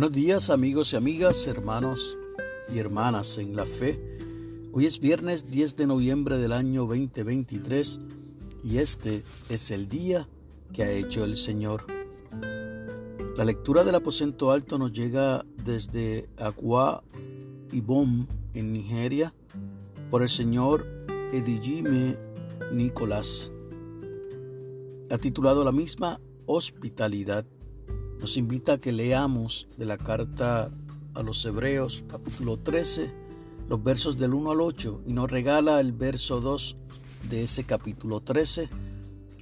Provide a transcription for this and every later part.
Buenos días amigos y amigas, hermanos y hermanas en la fe. Hoy es viernes 10 de noviembre del año 2023 y este es el día que ha hecho el Señor. La lectura del aposento alto nos llega desde Akwa Ibom en Nigeria por el señor Edijime Nicolás. Ha titulado la misma Hospitalidad nos invita a que leamos de la carta a los Hebreos capítulo 13 los versos del 1 al 8 y nos regala el verso 2 de ese capítulo 13,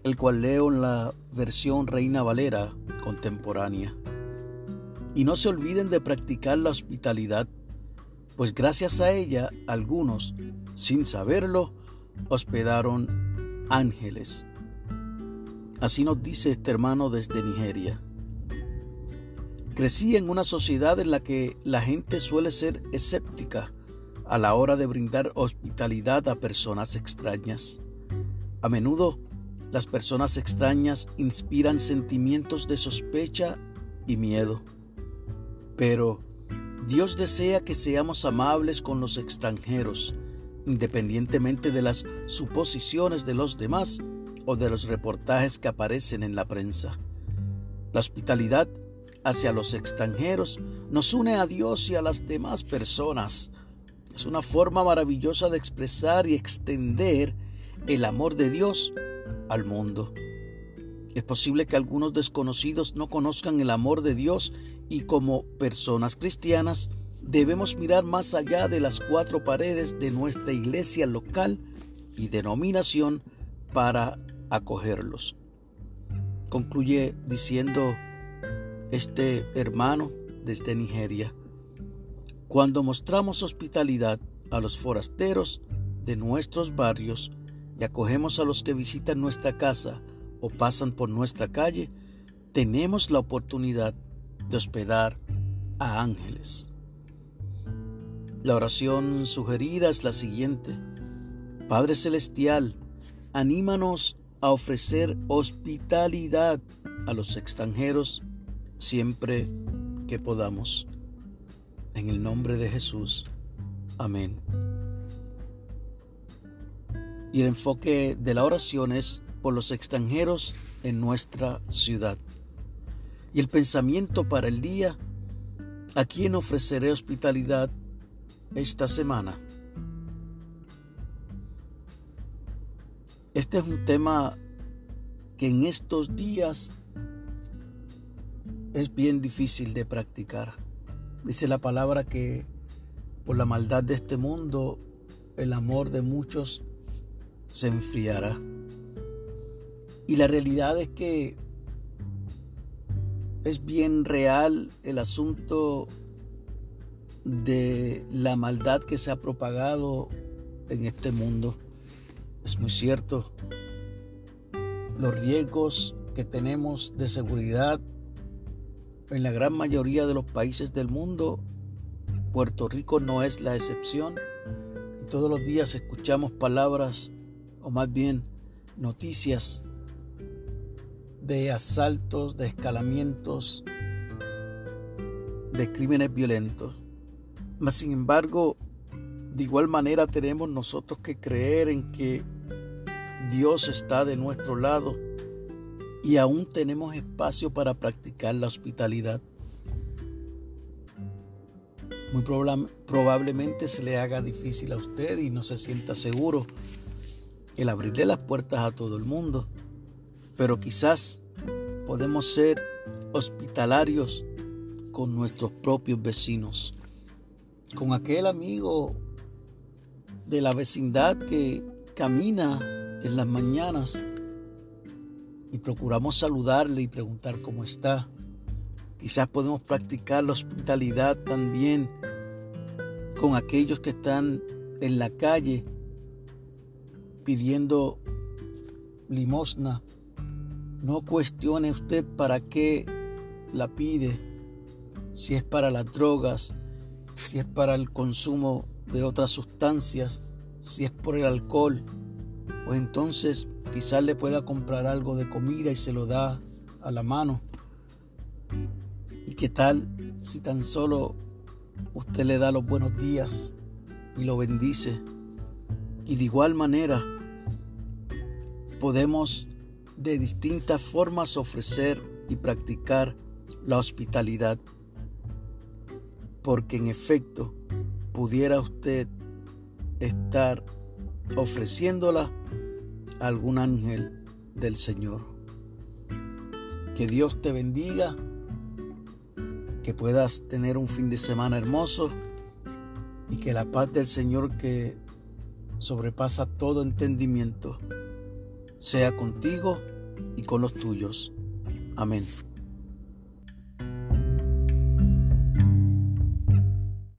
el cual leo en la versión Reina Valera contemporánea. Y no se olviden de practicar la hospitalidad, pues gracias a ella algunos, sin saberlo, hospedaron ángeles. Así nos dice este hermano desde Nigeria. Crecí en una sociedad en la que la gente suele ser escéptica a la hora de brindar hospitalidad a personas extrañas. A menudo, las personas extrañas inspiran sentimientos de sospecha y miedo. Pero Dios desea que seamos amables con los extranjeros, independientemente de las suposiciones de los demás o de los reportajes que aparecen en la prensa. La hospitalidad hacia los extranjeros nos une a Dios y a las demás personas. Es una forma maravillosa de expresar y extender el amor de Dios al mundo. Es posible que algunos desconocidos no conozcan el amor de Dios y como personas cristianas debemos mirar más allá de las cuatro paredes de nuestra iglesia local y denominación para acogerlos. Concluye diciendo este hermano desde Nigeria. Cuando mostramos hospitalidad a los forasteros de nuestros barrios y acogemos a los que visitan nuestra casa o pasan por nuestra calle, tenemos la oportunidad de hospedar a ángeles. La oración sugerida es la siguiente. Padre Celestial, anímanos a ofrecer hospitalidad a los extranjeros siempre que podamos. En el nombre de Jesús. Amén. Y el enfoque de la oración es por los extranjeros en nuestra ciudad. Y el pensamiento para el día, ¿a quién ofreceré hospitalidad esta semana? Este es un tema que en estos días es bien difícil de practicar. Dice la palabra que por la maldad de este mundo el amor de muchos se enfriará. Y la realidad es que es bien real el asunto de la maldad que se ha propagado en este mundo. Es muy cierto. Los riesgos que tenemos de seguridad en la gran mayoría de los países del mundo, Puerto Rico no es la excepción. Y todos los días escuchamos palabras, o más bien noticias, de asaltos, de escalamientos, de crímenes violentos. Mas sin embargo, de igual manera tenemos nosotros que creer en que Dios está de nuestro lado y aún tenemos espacio para practicar la hospitalidad. Muy probablemente se le haga difícil a usted y no se sienta seguro el abrirle las puertas a todo el mundo, pero quizás podemos ser hospitalarios con nuestros propios vecinos, con aquel amigo de la vecindad que camina en las mañanas y procuramos saludarle y preguntar cómo está. Quizás podemos practicar la hospitalidad también con aquellos que están en la calle pidiendo limosna. No cuestione usted para qué la pide, si es para las drogas, si es para el consumo de otras sustancias, si es por el alcohol, pues entonces quizás le pueda comprar algo de comida y se lo da a la mano. Y qué tal si tan solo usted le da los buenos días y lo bendice? Y de igual manera podemos de distintas formas ofrecer y practicar la hospitalidad. Porque en efecto pudiera usted estar ofreciéndola algún ángel del Señor. Que Dios te bendiga, que puedas tener un fin de semana hermoso y que la paz del Señor que sobrepasa todo entendimiento sea contigo y con los tuyos. Amén.